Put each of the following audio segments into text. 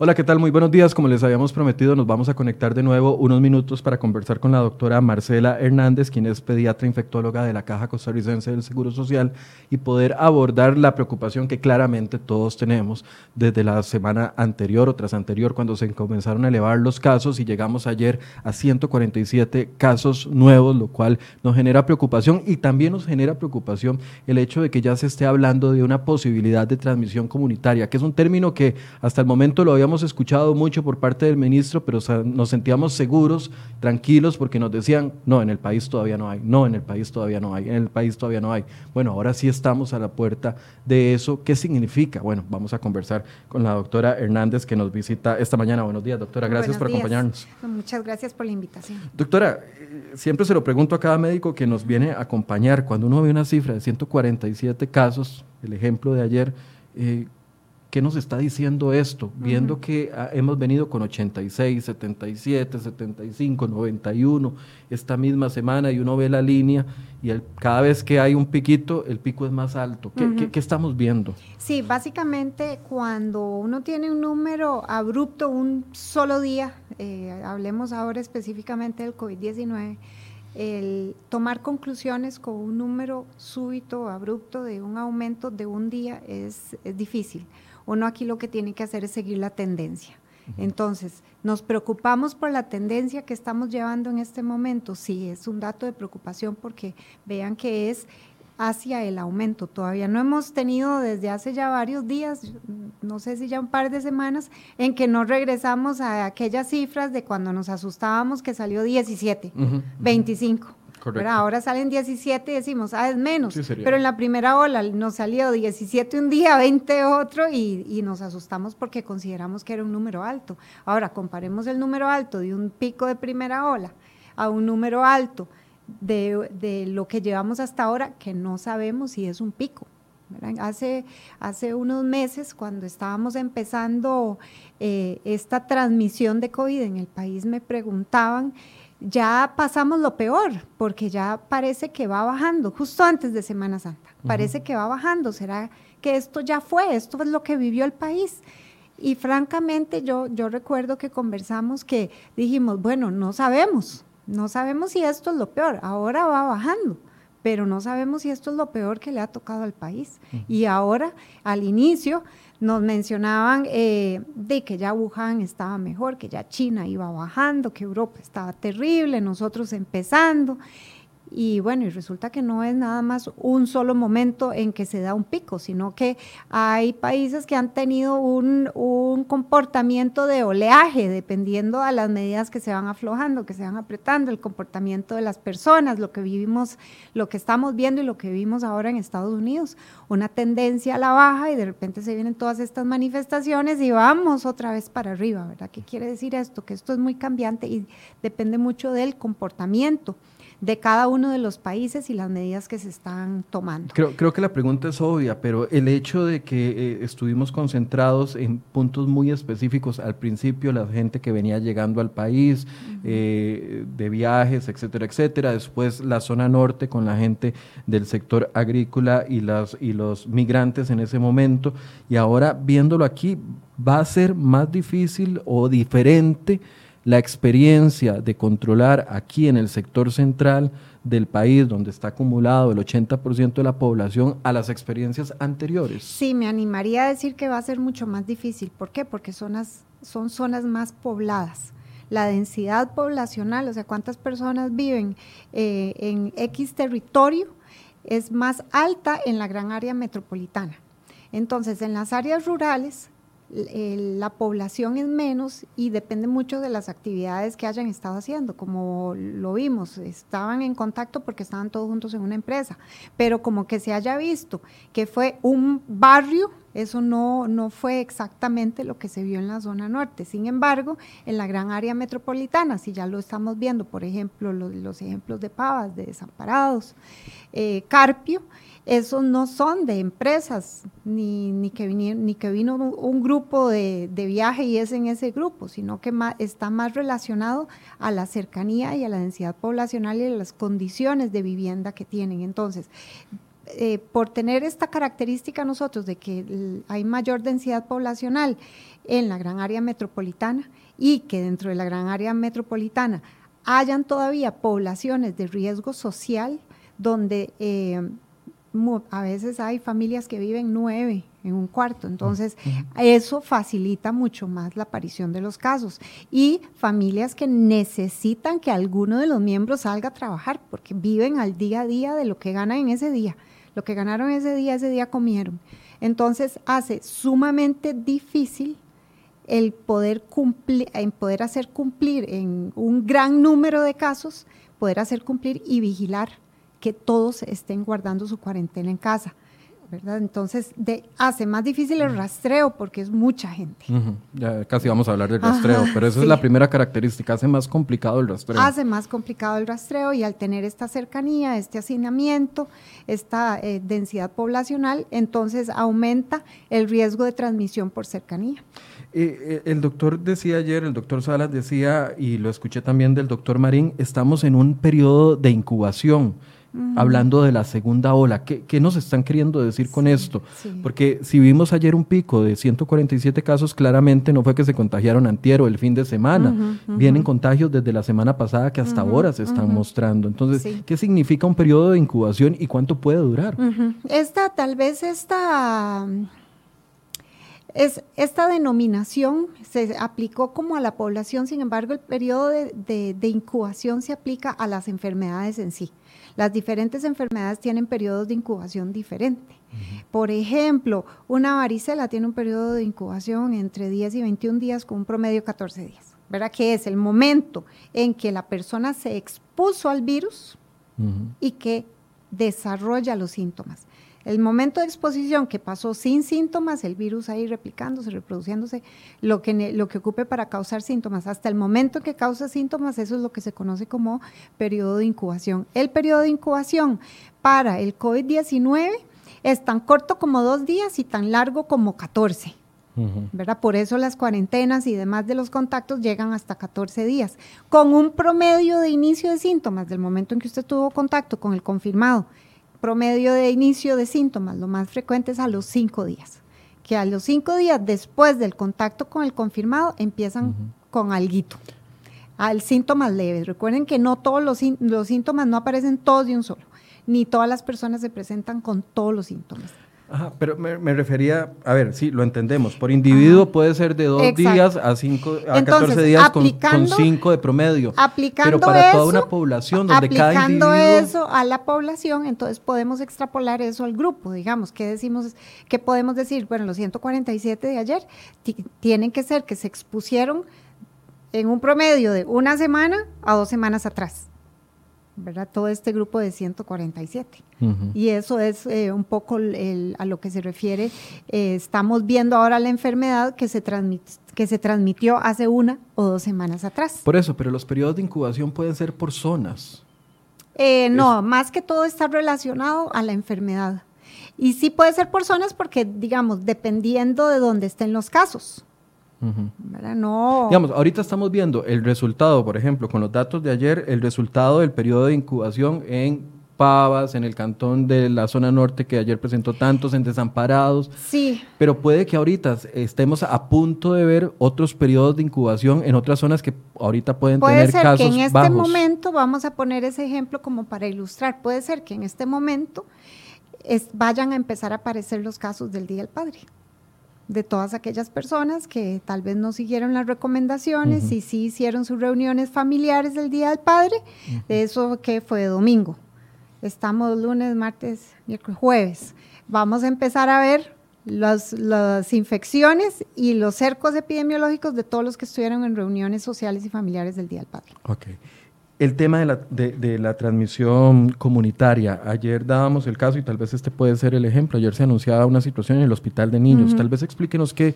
Hola, ¿qué tal? Muy buenos días. Como les habíamos prometido, nos vamos a conectar de nuevo unos minutos para conversar con la doctora Marcela Hernández, quien es pediatra infectóloga de la Caja Costarricense del Seguro Social, y poder abordar la preocupación que claramente todos tenemos desde la semana anterior o tras anterior, cuando se comenzaron a elevar los casos y llegamos ayer a 147 casos nuevos, lo cual nos genera preocupación y también nos genera preocupación el hecho de que ya se esté hablando de una posibilidad de transmisión comunitaria, que es un término que hasta el momento lo habíamos hemos escuchado mucho por parte del ministro, pero nos sentíamos seguros, tranquilos, porque nos decían, no, en el país todavía no hay, no, en el país todavía no hay, en el país todavía no hay. Bueno, ahora sí estamos a la puerta de eso. ¿Qué significa? Bueno, vamos a conversar con la doctora Hernández que nos visita esta mañana. Buenos días, doctora, gracias por acompañarnos. Muchas gracias por la invitación. Doctora, siempre se lo pregunto a cada médico que nos viene a acompañar, cuando uno ve una cifra de 147 casos, el ejemplo de ayer, eh, ¿Qué nos está diciendo esto? Viendo que ah, hemos venido con 86, 77, 75, 91 esta misma semana y uno ve la línea y el, cada vez que hay un piquito, el pico es más alto. ¿Qué, qué, estamos viendo? Sí, básicamente cuando uno tiene un número abrupto un solo día, eh, hablemos ahora específicamente del COVID-19, el tomar conclusiones con un número súbito, abrupto de un aumento de un día es, es difícil uno aquí lo que tiene que hacer es seguir la tendencia. Entonces, ¿nos preocupamos por la tendencia que estamos llevando en este momento? Sí, es un dato de preocupación porque vean que es hacia el aumento. Todavía no hemos tenido desde hace ya varios días, no sé si ya un par de semanas, en que no regresamos a aquellas cifras de cuando nos asustábamos que salió 17, 25. Ahora salen 17 y decimos, ah, es menos. pero en la primera ola nos salió 17 un día, 20 otro y, nos asustamos porque consideramos que era un número alto. Ahora, comparemos el número alto de un pico de primera ola a un número alto de, lo que llevamos hasta ahora, que no sabemos si es un pico. Hace, hace unos meses, cuando estábamos empezando eh, esta transmisión de COVID en el país, me preguntaban ya pasamos lo peor, porque ya parece que va bajando, justo antes de Semana Santa, parece que va bajando, ¿será que esto ya fue? Esto es lo que vivió el país. Y francamente yo, yo recuerdo que conversamos que dijimos, bueno, no sabemos, no sabemos si esto es lo peor, ahora va bajando, pero no sabemos si esto es lo peor que le ha tocado al país. Y ahora, al inicio, nos mencionaban eh, de que ya Wuhan estaba mejor, que ya China iba bajando, que Europa estaba terrible, nosotros empezando. Y bueno, y resulta que no es nada más un solo momento en que se da un pico, sino que hay países que han tenido un, comportamiento de oleaje, dependiendo a las medidas que se van aflojando, que se van apretando, el comportamiento de las personas, lo que vivimos, lo que estamos viendo y lo que vivimos ahora en Estados Unidos, una tendencia a la baja y de repente se vienen todas estas manifestaciones y vamos otra vez para arriba, ¿verdad? ¿Qué quiere decir esto? Que esto es muy cambiante y depende mucho del comportamiento de cada uno de los países y las medidas que se están tomando. Creo, creo que la pregunta es obvia, pero el hecho de que eh, estuvimos concentrados en puntos muy específicos al principio, la gente que venía llegando al país, eh, de viajes, etcétera, etcétera, después la zona norte con la gente del sector agrícola y, las, y los migrantes en ese momento, y ahora viéndolo aquí, va a ser más difícil o diferente la experiencia de controlar aquí en el sector central del país, donde está acumulado el 80% de la población, a las experiencias anteriores? Sí, me animaría a decir que va a ser mucho más difícil. ¿Por qué? Porque zonas, son zonas más pobladas. La densidad poblacional, o sea, cuántas personas viven eh, en X territorio, es más alta en la gran área metropolitana. Entonces, en las áreas rurales, la población es menos y depende mucho de las actividades que hayan estado haciendo, como lo vimos, estaban en contacto porque estaban todos juntos en una empresa, pero como que se haya visto que fue un barrio, eso no, no fue exactamente lo que se vio en la zona norte. Sin embargo, en la gran área metropolitana, si ya lo estamos viendo, por ejemplo, los, ejemplos de Pavas, de Desamparados, eh, Carpio, esos no son de empresas, ni, que, ni que vino un, grupo de, viaje y es en ese grupo, sino que está más relacionado a la cercanía y a la densidad poblacional y a las condiciones de vivienda que tienen. Entonces, eh, por tener esta característica nosotros de que hay mayor densidad poblacional en la gran área metropolitana y que dentro de la gran área metropolitana hayan todavía poblaciones de riesgo social donde eh, a veces hay familias que viven nueve en un cuarto, entonces eso facilita mucho más la aparición de los casos. Y familias que necesitan que alguno de los miembros salga a trabajar porque viven al día a día de lo que ganan en ese día, lo que ganaron ese día, ese día comieron. Entonces hace sumamente difícil el poder cumplir, en poder hacer cumplir en un gran número de casos, poder hacer cumplir y vigilar que todos estén guardando su cuarentena en casa. ¿verdad? Entonces de, hace más difícil el rastreo porque es mucha gente. Ya casi vamos a hablar del rastreo, pero esa es la primera característica, hace más complicado el rastreo. Hace más complicado el rastreo y al tener esta cercanía, este hacinamiento, esta eh, densidad poblacional, entonces aumenta el riesgo de transmisión por cercanía. Eh, eh, el doctor decía ayer, el doctor Salas decía, y lo escuché también del doctor Marín, estamos en un periodo de incubación hablando de la segunda ola. ¿Qué, nos están queriendo decir con esto? Porque si vimos ayer un pico de 147 casos, claramente no fue que se contagiaron antiero el fin de semana. Vienen contagios desde la semana pasada que hasta ahora se están mostrando. Entonces, ¿qué significa un periodo de incubación y cuánto puede durar? Esta, tal vez esta... Es, esta denominación se aplicó como a la población, sin embargo, el periodo de, de incubación se aplica a las enfermedades en sí. Las diferentes enfermedades tienen periodos de incubación diferentes. Por ejemplo, una varicela tiene un periodo de incubación entre 10 y 21 días con un promedio de 14 días. ¿Verdad? Que es el momento en que la persona se expuso al virus y que desarrolla los síntomas. El momento de exposición que pasó sin síntomas, el virus ahí replicándose, reproduciéndose, lo que, lo que ocupe para causar síntomas, hasta el momento que causa síntomas, eso es lo que se conoce como periodo de incubación. El periodo de incubación para el COVID-19 es tan corto como dos días y tan largo como 14. ¿verdad? Por eso las cuarentenas y demás de los contactos llegan hasta 14 días, con un promedio de inicio de síntomas del momento en que usted tuvo contacto con el confirmado promedio de inicio de síntomas, lo más frecuente es a los cinco días, que a los cinco días después del contacto con el confirmado empiezan con alguito, al síntomas leves. Recuerden que no todos los, los síntomas no aparecen todos de un solo, ni todas las personas se presentan con todos los síntomas. Ajá, pero me, refería, a ver, sí, lo entendemos. Por individuo puede ser de dos días a cinco, a 14 días con, cinco de promedio. Aplicando pero para toda una población donde cada individuo... eso a la población, entonces podemos extrapolar eso al grupo, digamos. ¿Qué decimos? ¿Qué podemos decir? Bueno, los 147 de ayer tienen que ser que se expusieron en un promedio de una semana a dos semanas atrás. ¿Verdad? Todo este grupo de 147. Y eso es eh, un poco a lo que se refiere. Eh, estamos viendo ahora la enfermedad que se, que se transmitió hace una o dos semanas atrás. Por eso, pero los periodos de incubación pueden ser por zonas. Eh, no, más que todo está relacionado a la enfermedad. Y sí puede ser por zonas porque, digamos, dependiendo de dónde estén los casos. No. Digamos, ahorita estamos viendo el resultado, por ejemplo, con los datos de ayer, el resultado del periodo de incubación en Pavas, en el cantón de la zona norte que ayer presentó tantos en desamparados. Sí. Pero puede que ahorita estemos a punto de ver otros periodos de incubación en otras zonas que ahorita pueden tener ser casos que en este momento, vamos a poner ese ejemplo como para ilustrar, puede ser que en este momento vayan a empezar a aparecer los casos del Día del Padre de todas aquellas personas que tal vez no siguieron las recomendaciones y sí hicieron sus reuniones familiares el Día del Padre, de eso que fue domingo. Estamos lunes, martes, miércoles, jueves. Vamos a empezar a ver las infecciones y los cercos epidemiológicos de todos los que estuvieron en reuniones sociales y familiares del Día del Padre. Okay. El tema de la, de, la, transmisión comunitaria. Ayer dábamos el caso y tal vez este puede ser el ejemplo. Ayer se anunciaba una situación en el hospital de niños. Tal vez explíquenos qué,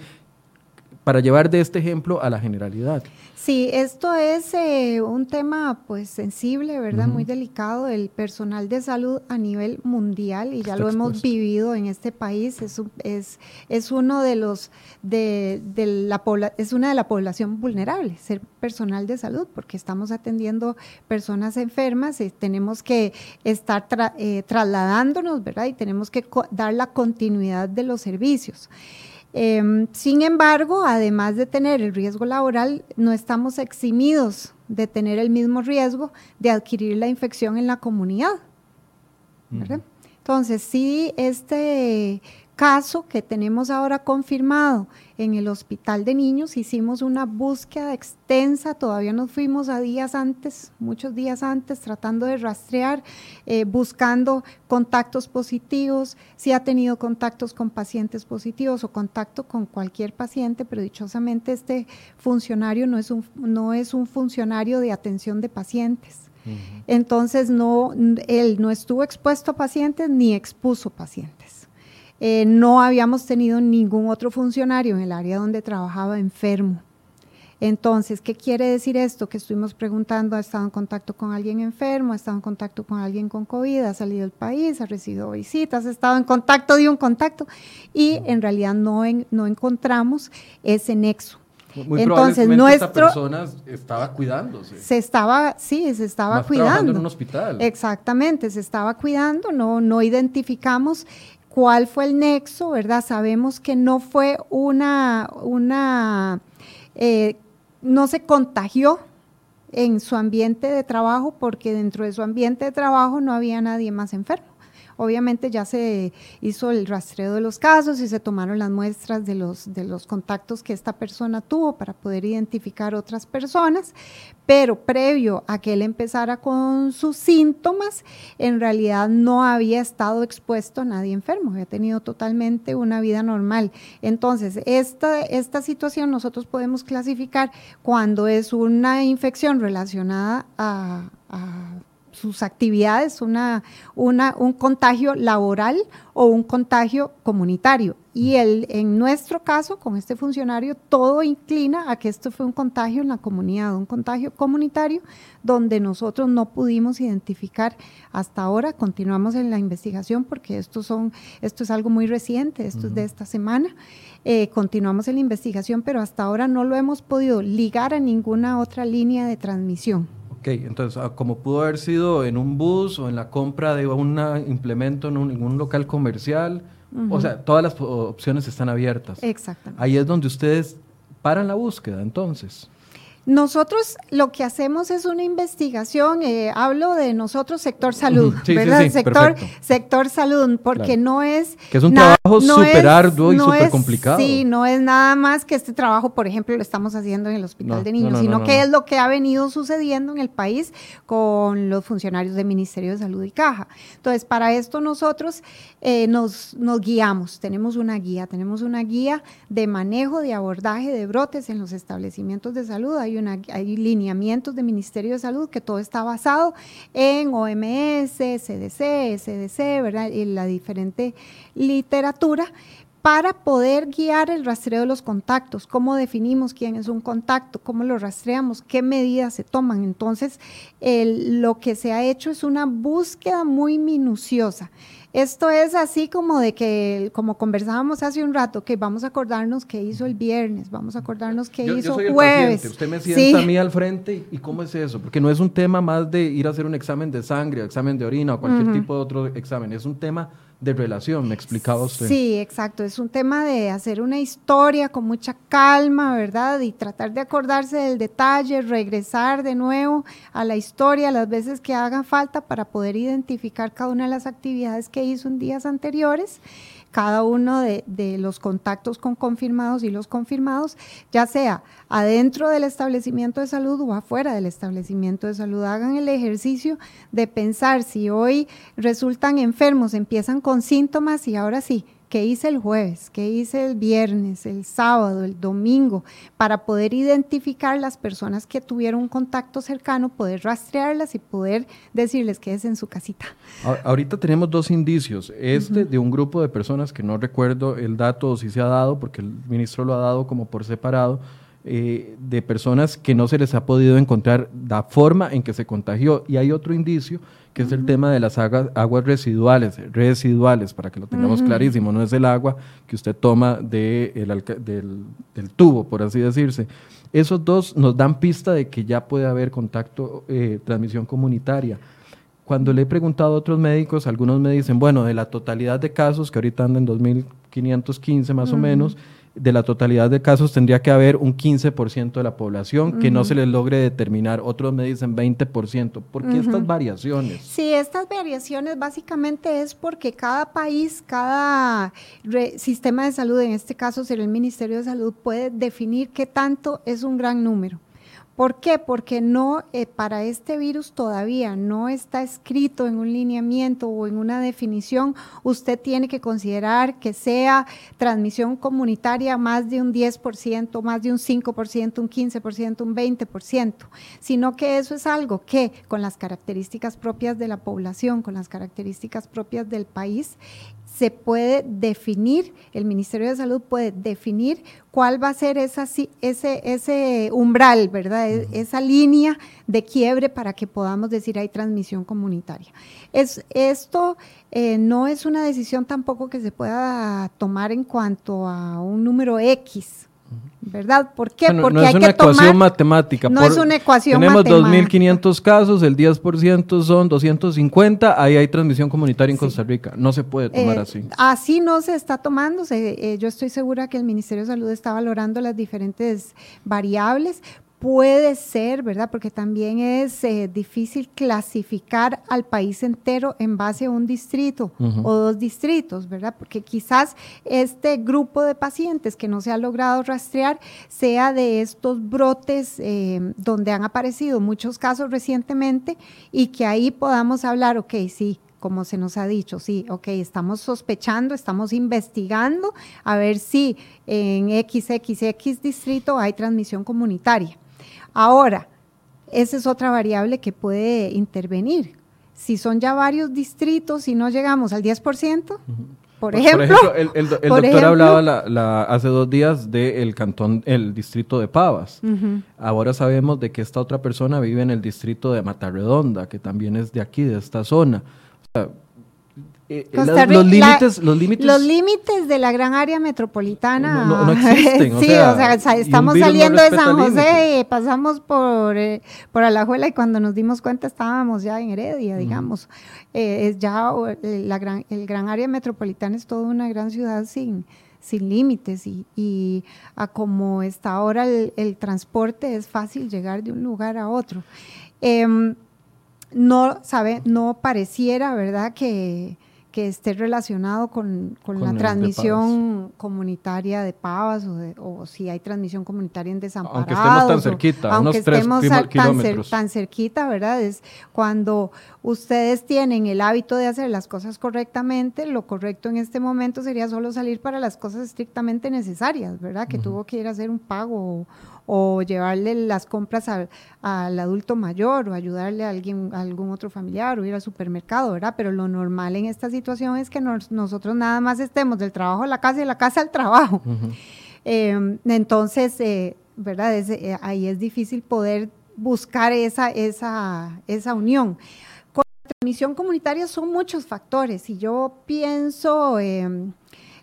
para llevar de este ejemplo a la generalidad. Sí, esto es eh, un tema pues sensible, ¿verdad? Muy delicado. El personal de salud a nivel mundial, y ya lo hemos vivido en este país, es, es, es uno de los, de, de la es una de la población vulnerable, ser personal de salud, porque estamos atendiendo personas enfermas y tenemos que estar eh, trasladándonos, ¿verdad? Y tenemos que dar la continuidad de los servicios. Em, sin embargo, además de tener el riesgo laboral, no estamos eximidos de tener el mismo riesgo de adquirir la infección en la comunidad. Entonces, si este caso que tenemos ahora confirmado en el hospital de niños, hicimos una búsqueda extensa, todavía nos fuimos a días antes, muchos días antes, tratando de rastrear, eh, buscando contactos positivos, si ha tenido contactos con pacientes positivos o contacto con cualquier paciente, pero dichosamente este funcionario no es un, no es un funcionario de atención de pacientes. Entonces, no, él no estuvo expuesto a pacientes ni expuso pacientes. Eh, no habíamos tenido ningún otro funcionario en el área donde trabajaba enfermo. Entonces, ¿qué quiere decir esto? Que estuvimos preguntando, ¿ha estado en contacto con alguien enfermo? ¿Ha estado en contacto con alguien con COVID? ¿Ha salido del país? ¿Ha recibido visitas? ¿Ha estado en contacto de un contacto? Y en realidad no, no encontramos ese nexo. Muy Entonces, nuestro, esta persona estaba cuidándose. Se estaba, sí, se estaba cuidando. en un hospital. Exactamente, se estaba cuidando, no, no identificamos cuál fue el nexo, ¿verdad? Sabemos que no fue una, una, eh, no se contagió en su ambiente de trabajo porque dentro de su ambiente de trabajo no había nadie más enfermo. Obviamente ya se hizo el rastreo de los casos y se tomaron las muestras de los, de los contactos que esta persona tuvo para poder identificar otras personas, pero previo a que él empezara con sus síntomas, en realidad no había estado expuesto a nadie enfermo, había tenido totalmente una vida normal. Entonces, esta, esta situación nosotros podemos clasificar cuando es una infección relacionada a, a sus actividades, una, una, un contagio laboral o un contagio comunitario. Y el, en nuestro caso, con este funcionario, todo inclina a que esto fue un contagio en la comunidad, un contagio comunitario, donde nosotros no pudimos identificar hasta ahora. Continuamos en la investigación porque esto, son, esto es algo muy reciente, esto es de esta semana. Eh, continuamos en la investigación, pero hasta ahora no lo hemos podido ligar a ninguna otra línea de transmisión. Ok, entonces, ah, como pudo haber sido en un bus o en la compra de un implemento en un, local comercial, o sea, todas las opciones están abiertas. Exactamente. Ahí es donde ustedes paran la búsqueda, entonces. Nosotros lo que hacemos es una investigación, eh, hablo de nosotros sector salud, ¿verdad? sector, sector salud, porque no es... Que es un trabajo súper arduo y súper complicado. Sí, no es nada más que este trabajo, por ejemplo, lo estamos haciendo en el Hospital de Niños, sino que es lo que ha venido sucediendo en el país con los funcionarios del Ministerio de Salud y Caja. Entonces, para esto nosotros eh, nos, nos guiamos, tenemos una guía, tenemos una guía de manejo, de abordaje de brotes en los establecimientos de salud hay, lineamientos del Ministerio de Salud que todo está basado en OMS, CDC, SDC, ¿verdad? Y la diferente literatura para poder guiar el rastreo de los contactos, cómo definimos quién es un contacto, cómo lo rastreamos, qué medidas se toman. Entonces, lo que se ha hecho es una búsqueda muy minuciosa. Esto es así como de que, como conversábamos hace un rato, que vamos a acordarnos qué hizo el viernes, vamos a acordarnos qué hizo yo soy el jueves. Usted me sienta a mí al frente y cómo es eso, porque no es un tema más de ir a hacer un examen de sangre, examen de orina o cualquier tipo de otro examen, es un tema de relación, me explicaba usted. Sí, exacto. Es un tema de hacer una historia con mucha calma, ¿verdad? Y tratar de acordarse del detalle, regresar de nuevo a la historia las veces que haga falta para poder identificar cada una de las actividades que hizo en días anteriores cada uno de, los contactos con confirmados y los confirmados, ya sea adentro del establecimiento de salud o afuera del establecimiento de salud. Hagan el ejercicio de pensar si hoy resultan enfermos, empiezan con síntomas y ahora sí, qué hice el jueves, qué hice el viernes, el sábado, el domingo, para poder identificar las personas que tuvieron un contacto cercano, poder rastrearlas y poder decirles que es en su casita. Ahorita tenemos dos indicios. Este de un grupo de personas que no recuerdo el dato o si se ha dado, porque el ministro lo ha dado como por separado, eh, de personas que no se les ha podido encontrar la forma en que se contagió. Y hay otro indicio, que es el tema de las aguas, residuales, residuales, para que lo tengamos clarísimo, no es el agua que usted toma de del, tubo, por así decirse. Esos dos nos dan pista de que ya puede haber contacto, eh, transmisión comunitaria. Cuando le he preguntado a otros médicos, algunos me dicen, bueno, de la totalidad de casos, que ahorita andan en 2.515 más o menos, de la totalidad de casos tendría que haber un 15% de la población que no se les logre determinar. Otros me dicen 20%. ¿Por qué estas variaciones? Sí, estas variaciones básicamente es porque cada país, cada sistema de salud, en este caso será el Ministerio de Salud, puede definir qué tanto es un gran número. ¿Por qué? Porque no, eh, para este virus todavía no está escrito en un lineamiento o en una definición, usted tiene que considerar que sea transmisión comunitaria más de un 10%, más de un 5%, un 15%, un 20%, sino que eso es algo que con las características propias de la población, con las características propias del país, se puede definir, el Ministerio de Salud puede definir cuál va a ser esa, ese, ese umbral, ¿verdad? E, esa línea de quiebre para que podamos decir hay transmisión comunitaria. Es, esto eh, no es una decisión tampoco que se pueda tomar en cuanto a un número X, ¿verdad? ¿Por qué? Porque no es una ecuación matemática. No es una ecuación tenemos matemática. Tenemos 2.500 casos, el 10% son 250, ahí hay transmisión comunitaria en Costa Rica. No se puede tomar eh, así. Así no se está tomando. Eh, yo estoy segura que el Ministerio de Salud está valorando las diferentes variables puede ser, ¿verdad? Porque también es eh, difícil clasificar al país entero en base a un distrito o dos distritos, ¿verdad? Porque quizás este grupo de pacientes que no se ha logrado rastrear sea de estos brotes eh, donde han aparecido muchos casos recientemente y que ahí podamos hablar, ok, sí, como se nos ha dicho, sí, ok, estamos sospechando, estamos investigando a ver si en XXX distrito hay transmisión comunitaria. Ahora, esa es otra variable que puede intervenir. Si son ya varios distritos y no llegamos al 10%, por, ejemplo, el, doctor hablaba hace dos días del cantón, el distrito de Pavas. Ahora sabemos de que esta otra persona vive en el distrito de Matarredonda, que también es de aquí, de esta zona. Eh, los, límites, los límites los límites de la gran área metropolitana no, existen. sí, o sea, estamos saliendo de San José y pasamos por, eh, por Alajuela y cuando nos dimos cuenta estábamos ya en Heredia, digamos. Eh, es ya la gran, el gran área metropolitana es toda una gran ciudad sin, sin límites y, y a como está ahora el, transporte es fácil llegar de un lugar a otro. No, sabe, no pareciera, ¿verdad? Que, que esté relacionado con, la transmisión comunitaria de Pavas o, si hay transmisión comunitaria en Desamparados. Aunque estemos tan cerquita, aunque estemos tan, tan, cerquita, ¿verdad? Es cuando ustedes tienen el hábito de hacer las cosas correctamente, lo correcto en este momento sería solo salir para las cosas estrictamente necesarias, ¿verdad? Que tuvo que ir a hacer un pago o llevarle las compras al, adulto mayor o ayudarle a alguien, algún otro familiar o ir al supermercado, ¿verdad? Pero lo normal en esta situación es que nosotros nada más estemos del trabajo a la casa y de la casa al trabajo. Em, entonces, eh, ¿verdad? Eh, ahí es difícil poder buscar esa, esa, esa unión. Con la transmisión comunitaria son muchos factores y yo pienso...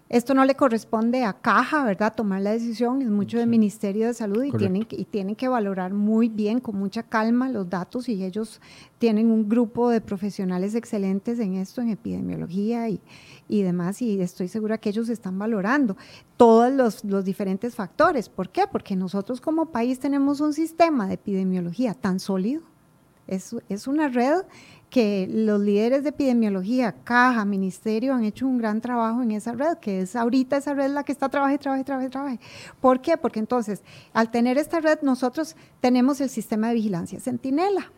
Esto no le corresponde a Caja, ¿verdad? Tomar la decisión, es mucho del Ministerio de Salud y tienen, y tienen que valorar muy bien, con mucha calma, los datos y ellos tienen un grupo de profesionales excelentes en esto, en epidemiología y, y demás, y estoy segura que ellos están valorando todos los, los diferentes factores. ¿Por qué? Porque nosotros como país tenemos un sistema de epidemiología tan sólido, es, es una red que los líderes de epidemiología, caja, ministerio, han hecho un gran trabajo en esa red, que es ahorita esa red la que está trabaje, trabaje, trabaje, trabaje. ¿Por qué? Porque entonces, al tener esta red, nosotros tenemos el sistema de vigilancia Centinela.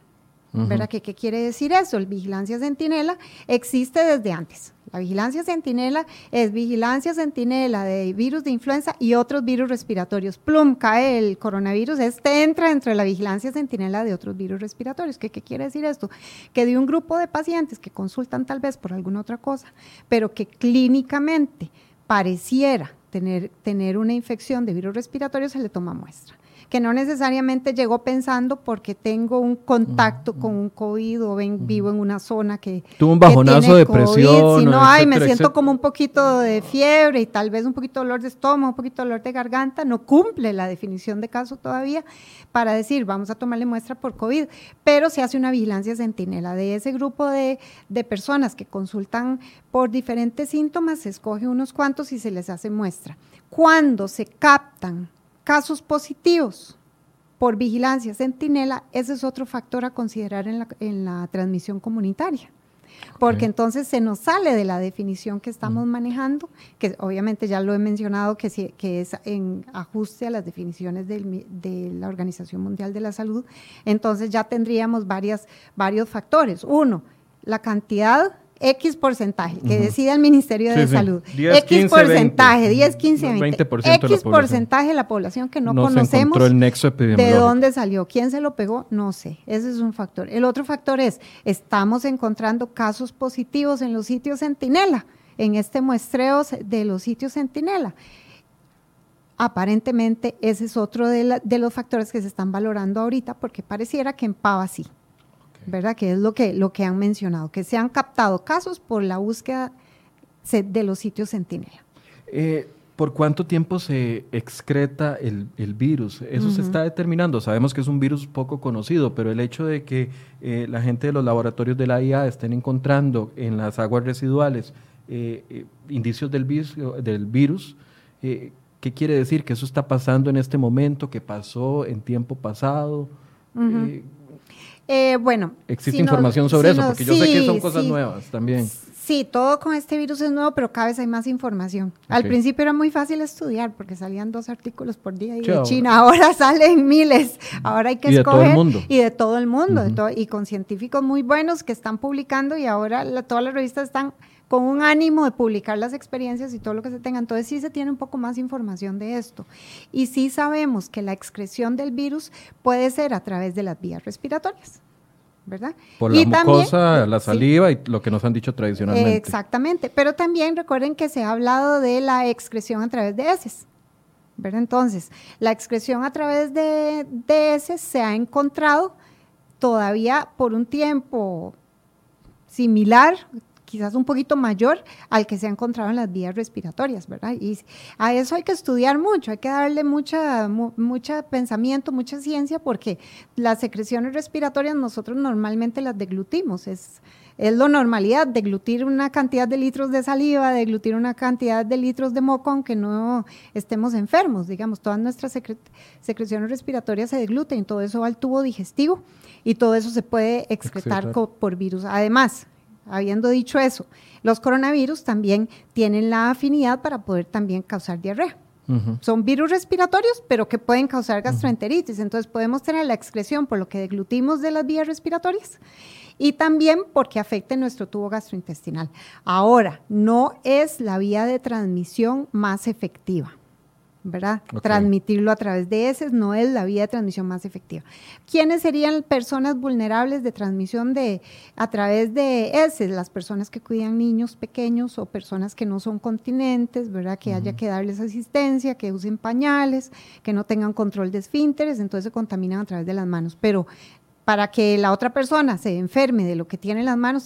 ¿Verdad? ¿Qué, quiere decir eso? El vigilancia centinela existe desde antes. La vigilancia centinela es vigilancia centinela de virus de influenza y otros virus respiratorios. Plum, cae el coronavirus, este entra dentro de la vigilancia centinela de otros virus respiratorios. ¿Qué, ¿Qué quiere decir esto? Que de un grupo de pacientes que consultan tal vez por alguna otra cosa, pero que clínicamente pareciera tener, tener una infección de virus respiratorio, se le toma muestra que no necesariamente llegó pensando porque tengo un contacto con un COVID o vivo en una zona que tuvo un bajonazo de presión, sino ay, me siento como un poquito de fiebre y tal vez un poquito de dolor de estómago, un poquito de dolor de garganta, no cumple la definición de caso todavía para decir vamos a tomarle muestra por COVID, pero se hace una vigilancia centinela de ese grupo de, de personas que consultan por diferentes síntomas, se escoge unos cuantos y se les hace muestra. Cuando se captan casos positivos por vigilancia centinela, ese es otro factor a considerar en la, transmisión comunitaria. Porque entonces se nos sale de la definición que estamos manejando, que obviamente ya lo he mencionado, que, que es en ajuste a las definiciones de la Organización Mundial de la Salud. Entonces ya tendríamos varias, varios factores. Uno, la cantidad X porcentaje, que decide el Ministerio de Salud. X porcentaje, 10, 15, 20. X porcentaje de la población que no, conocemos el nexo de dónde salió, quién se lo pegó, no sé. Ese es un factor. El otro factor es, estamos encontrando casos positivos en los sitios Centinela, en este muestreo de los sitios Centinela. Aparentemente, ese es otro de, de los factores que se están valorando ahorita, porque pareciera que en Pava sí. ¿Verdad? Que es lo que, lo que han mencionado, que se han captado casos por la búsqueda de los sitios Centinela. Eh, ¿Por cuánto tiempo se excreta el, virus? Eso se está determinando. Sabemos que es un virus poco conocido, pero el hecho de que eh, la gente de los laboratorios de la IA estén encontrando en las aguas residuales eh, indicios del virus, del virus ¿qué quiere decir? ¿Que eso está pasando en este momento? ¿Que pasó en tiempo pasado? Eh, bueno. ¿Existe información sobre eso? Porque yo sé que son cosas nuevas también. Sí, todo con este virus es nuevo, pero cada vez hay más información. Al principio era muy fácil estudiar porque salían dos artículos por día y de China, ahora salen miles. Ahora hay que y escoger. De todo el mundo. Y de todo el mundo. y con científicos muy buenos que están publicando y ahora todas las revistas están con un ánimo de publicar las experiencias y todo lo que se tenga. Entonces sí se tiene un poco más información de esto. Y sí sabemos que la excreción del virus puede ser a través de las vías respiratorias. ¿verdad? Por la mucosa, la saliva y lo que nos han dicho tradicionalmente. Exactamente, pero también recuerden que se ha hablado de la excreción a través de heces, ¿verdad? Entonces, la excreción a través de, de heces se ha encontrado todavía por un tiempo similar, quizás un poquito mayor al que se ha encontrado en las vías respiratorias, ¿verdad? Y a eso hay que estudiar mucho, hay que darle mucha, mucha pensamiento, mucha ciencia, porque las secreciones respiratorias nosotros normalmente las deglutimos, es, es lo normalidad, deglutir una cantidad de litros de saliva, deglutir una cantidad de litros de moco, aunque no estemos enfermos, digamos, todas nuestras secreciones respiratorias se degluten, todo eso va al tubo digestivo y todo eso se puede excretar por virus. Además, habiendo dicho eso, los coronavirus también tienen la afinidad para poder también causar diarrea. Son virus respiratorios, pero que pueden causar gastroenteritis. Entonces podemos tener la excreción por lo que deglutimos de las vías respiratorias y también porque afecta nuestro tubo gastrointestinal. Ahora, no es la vía de transmisión más efectiva. ¿Verdad? Transmitirlo a través de heces no es la vía de transmisión más efectiva. ¿Quiénes serían personas vulnerables de transmisión de, a través de heces? Las personas que cuidan niños pequeños o personas que no son continentes, ¿verdad? Que haya que darles asistencia, que usen pañales, que no tengan control de esfínteres, entonces se contaminan a través de las manos. Pero para que la otra persona se enferme de lo que tiene en las manos,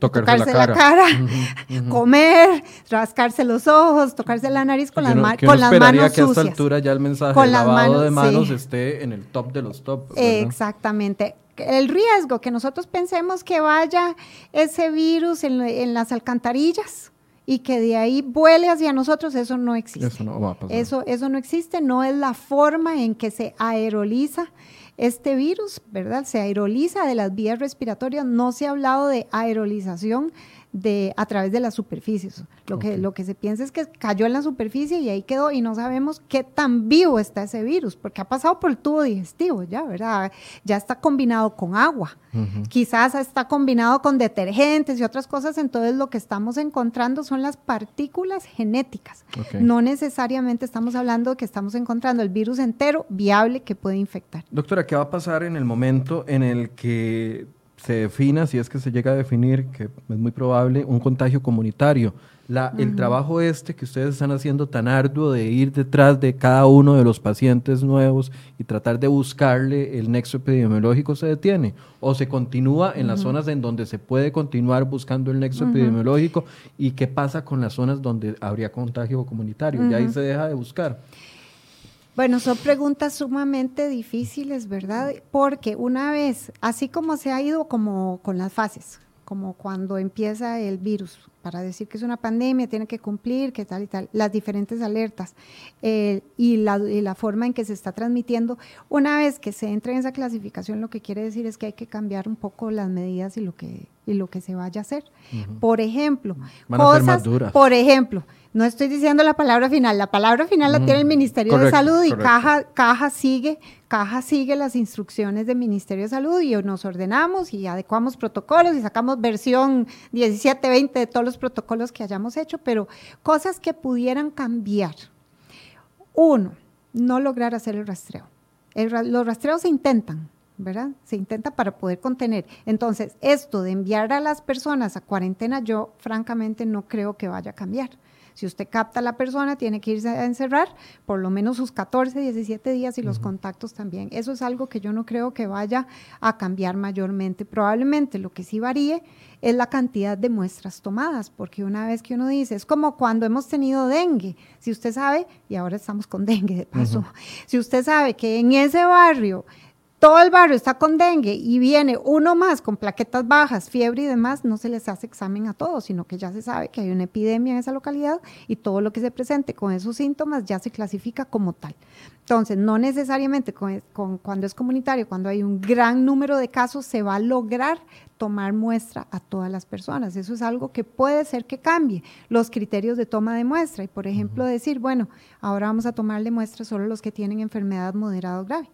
tocarse, la cara, comer, rascarse los ojos, tocarse la nariz con, las, con las manos que a esta altura ya el mensaje con lavado de manos esté en el top de los top. Exactamente. El riesgo que nosotros pensemos que vaya ese virus en, las alcantarillas y que de ahí vuele hacia nosotros, eso no existe. Eso no va a pasar. Eso, eso no existe, no es la forma en que se aeroliza este virus, ¿verdad? Se aeroliza de las vías respiratorias, no se ha hablado de aerolización de, a través de las superficies. Lo, que, lo que se piensa es que cayó en la superficie y ahí quedó y no sabemos qué tan vivo está ese virus, porque ha pasado por el tubo digestivo, ya, ¿verdad? Ya está combinado con agua, quizás está combinado con detergentes y otras cosas, entonces lo que estamos encontrando son las partículas genéticas. No necesariamente estamos hablando de que estamos encontrando el virus entero viable que puede infectar. Doctora, ¿qué va a pasar en el momento en el que se defina, si es que se llega a definir, que es muy probable, un contagio comunitario. La, El trabajo este que ustedes están haciendo tan arduo de ir detrás de cada uno de los pacientes nuevos y tratar de buscarle el nexo epidemiológico se detiene o se continúa en las zonas en donde se puede continuar buscando el nexo epidemiológico y qué pasa con las zonas donde habría contagio comunitario. Ya ahí se deja de buscar. Bueno, son preguntas sumamente difíciles, ¿verdad? Porque una vez, así como se ha ido como con las fases, como cuando empieza el virus, para decir que es una pandemia, tiene que cumplir, que tal y tal, las diferentes alertas eh, y, la, y, la, forma en que se está transmitiendo. Una vez que se entra en esa clasificación, lo que quiere decir es que hay que cambiar un poco las medidas y lo que, y lo que se vaya a hacer. Por ejemplo, cosas, por ejemplo, no estoy diciendo la palabra final, la palabra final la tiene el Ministerio de Salud y Caja, Caja sigue, Caja sigue las instrucciones del Ministerio de Salud y nos ordenamos y adecuamos protocolos y sacamos versión 17, 20 de todos los protocolos que hayamos hecho, pero cosas que pudieran cambiar. Uno, no lograr hacer el rastreo. los rastreos se intentan, ¿verdad? Se intenta para poder contener. Entonces, esto de enviar a las personas a cuarentena, yo francamente no creo que vaya a cambiar. Si usted capta a la persona, tiene que irse a encerrar por lo menos sus 14, 17 días y los contactos también. Eso es algo que yo no creo que vaya a cambiar mayormente. Probablemente lo que sí varíe es la cantidad de muestras tomadas, porque una vez que uno dice, es como cuando hemos tenido dengue, si usted sabe, y ahora estamos con dengue de paso, si usted sabe que en ese barrio todo el barrio está con dengue y viene uno más con plaquetas bajas, fiebre y demás, no se les hace examen a todos, sino que ya se sabe que hay una epidemia en esa localidad y todo lo que se presente con esos síntomas ya se clasifica como tal. Entonces, no necesariamente cuando es comunitario, cuando hay un gran número de casos, se va a lograr tomar muestra a todas las personas. Eso es algo que puede ser que cambie los criterios de toma de muestra y, por ejemplo, decir, bueno, ahora vamos a tomarle muestra solo los que tienen enfermedad moderada o grave,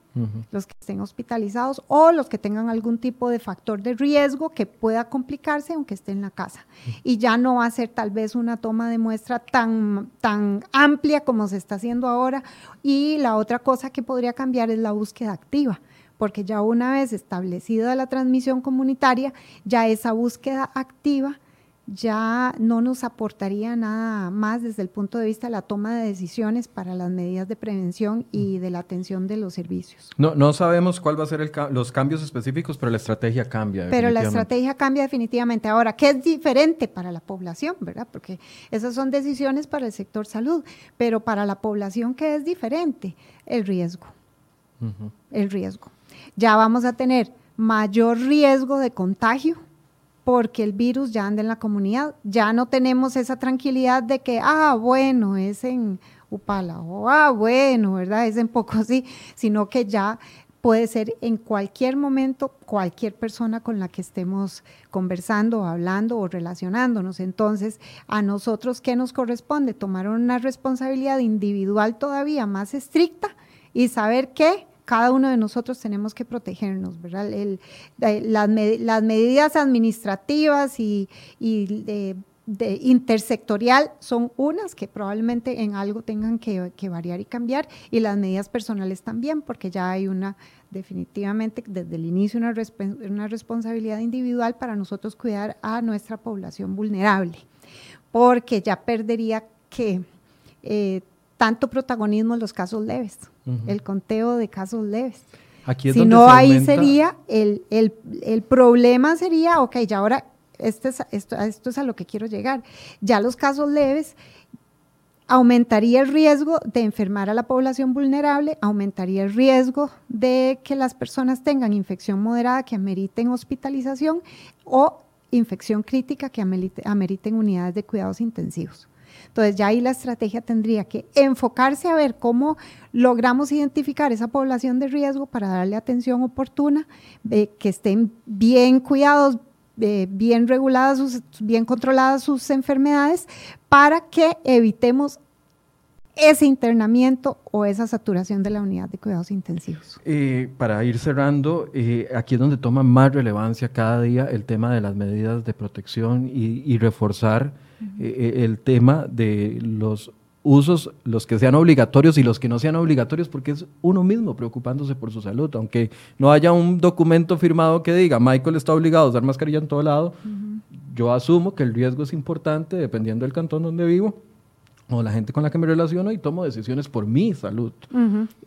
los que estén hospitalizados o los que tengan algún tipo de factor de riesgo que pueda complicarse aunque esté en la casa. Y ya no va a ser tal vez una toma de muestra tan, tan amplia como se está haciendo ahora. Y la otra cosa que podría cambiar es la búsqueda activa porque ya una vez establecida la transmisión comunitaria, ya esa búsqueda activa ya no nos aportaría nada más desde el punto de vista de la toma de decisiones para las medidas de prevención y de la atención de los servicios. No, no sabemos cuál va a ser los cambios específicos, pero la estrategia cambia. Pero la estrategia cambia definitivamente. Ahora, ¿qué es diferente para la población? ¿verdad? Porque esas son decisiones para el sector salud, pero para la población, ¿qué es diferente? El riesgo. El riesgo ya vamos a tener mayor riesgo de contagio porque el virus ya anda en la comunidad. Ya no tenemos esa tranquilidad de que, ah, bueno, es en Upala, o ah, bueno, ¿verdad? Es en Pocosí, sino que ya puede ser en cualquier momento cualquier persona con la que estemos conversando, hablando o relacionándonos. Entonces, a nosotros, ¿qué nos corresponde? Tomar una responsabilidad individual todavía más estricta y saber que cada uno de nosotros tenemos que protegernos, ¿verdad? las, medidas administrativas y, de, intersectorial son unas que probablemente en algo tengan que, variar y cambiar y las medidas personales también, porque ya hay una, definitivamente desde el inicio, una, una responsabilidad individual para nosotros cuidar a nuestra población vulnerable, porque ya perdería que eh, tanto protagonismo en los casos leves, el conteo de casos leves. Aquí es si no, ahí sería, el, el, el, problema sería, ok, ya ahora, este es, esto, esto es a lo que quiero llegar, ya los casos leves aumentaría el riesgo de enfermar a la población vulnerable, aumentaría el riesgo de que las personas tengan infección moderada que ameriten hospitalización o infección crítica que ameriten unidades de cuidados intensivos. Entonces ya ahí la estrategia tendría que enfocarse a ver cómo logramos identificar esa población de riesgo para darle atención oportuna, que estén bien cuidados eh, bien reguladas, bien controladas sus enfermedades, para que evitemos ese internamiento o esa saturación de la unidad de cuidados intensivos. Eh, para ir cerrando, eh, aquí es donde toma más relevancia cada día el tema de las medidas de protección y, reforzar eh, el tema de los usos, los que sean obligatorios y los que no sean obligatorios, porque es uno mismo preocupándose por su salud, aunque no haya un documento firmado que diga Michael está obligado a usar mascarilla en todo lado, yo asumo que el riesgo es importante dependiendo del cantón donde vivo o la gente con la que me relaciono y tomo decisiones por mi salud.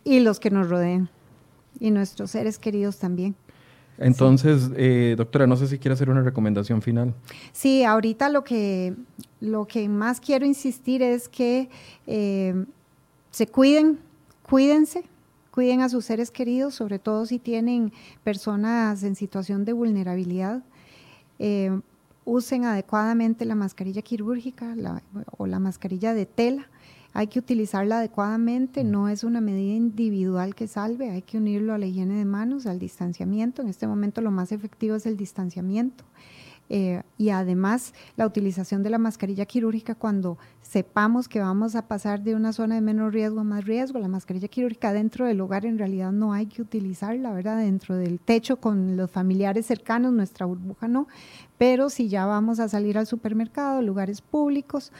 Y los que nos rodean y nuestros seres queridos también. Entonces, eh, doctora, no sé si quiere hacer una recomendación final. Sí, ahorita lo que, lo que más quiero insistir es que eh, se cuiden, cuídense, cuiden a sus seres queridos, sobre todo si tienen personas en situación de vulnerabilidad. Eh, usen adecuadamente la mascarilla quirúrgica o la mascarilla de tela. Hay que utilizarla adecuadamente, no es una medida individual que salve, hay que unirlo a la higiene de manos, al distanciamiento. En este momento lo más efectivo es el distanciamiento. Eh, y además la utilización de la mascarilla quirúrgica cuando sepamos que vamos a pasar de una zona de menos riesgo a más riesgo. La mascarilla quirúrgica dentro del hogar en realidad no hay que utilizarla, ¿verdad? Dentro del techo con los familiares cercanos, nuestra burbuja no, pero si ya vamos a salir al supermercado, lugares públicos,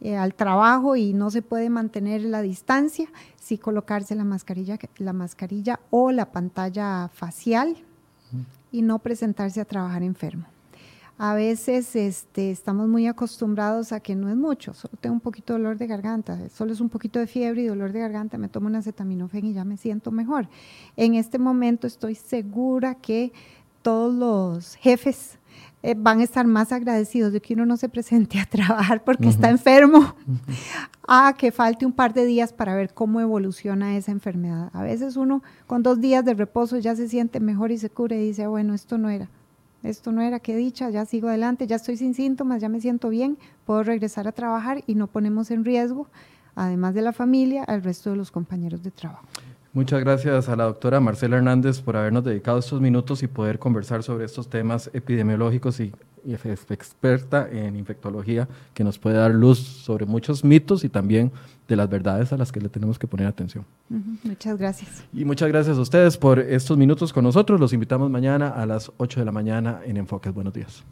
eh, al trabajo y no se puede mantener la distancia, sí colocarse la mascarilla, la mascarilla o la pantalla facial y no presentarse a trabajar enfermo. A veces este, estamos muy acostumbrados a que no es mucho, solo tengo un poquito de dolor de garganta, solo es un poquito de fiebre y dolor de garganta, me tomo un acetaminofén y ya me siento mejor. En este momento estoy segura que todos los jefes eh, van a estar más agradecidos de que uno no se presente a trabajar porque está enfermo, a que falte un par de días para ver cómo evoluciona esa enfermedad. A veces uno con dos días de reposo ya se siente mejor y se cura y dice, bueno, esto no era esto no era, qué dicha, ya sigo adelante, ya estoy sin síntomas, ya me siento bien, puedo regresar a trabajar y no ponemos en riesgo, además de la familia, al resto de los compañeros de trabajo. Muchas gracias a la doctora Marcela Hernández por habernos dedicado estos minutos y poder conversar sobre estos temas epidemiológicos y y es experta en infectología que nos puede dar luz sobre muchos mitos y también de las verdades a las que le tenemos que poner atención. Muchas gracias. Y muchas gracias a ustedes por estos minutos con nosotros. Los invitamos mañana a las 8 de la mañana en Enfoques. Buenos días.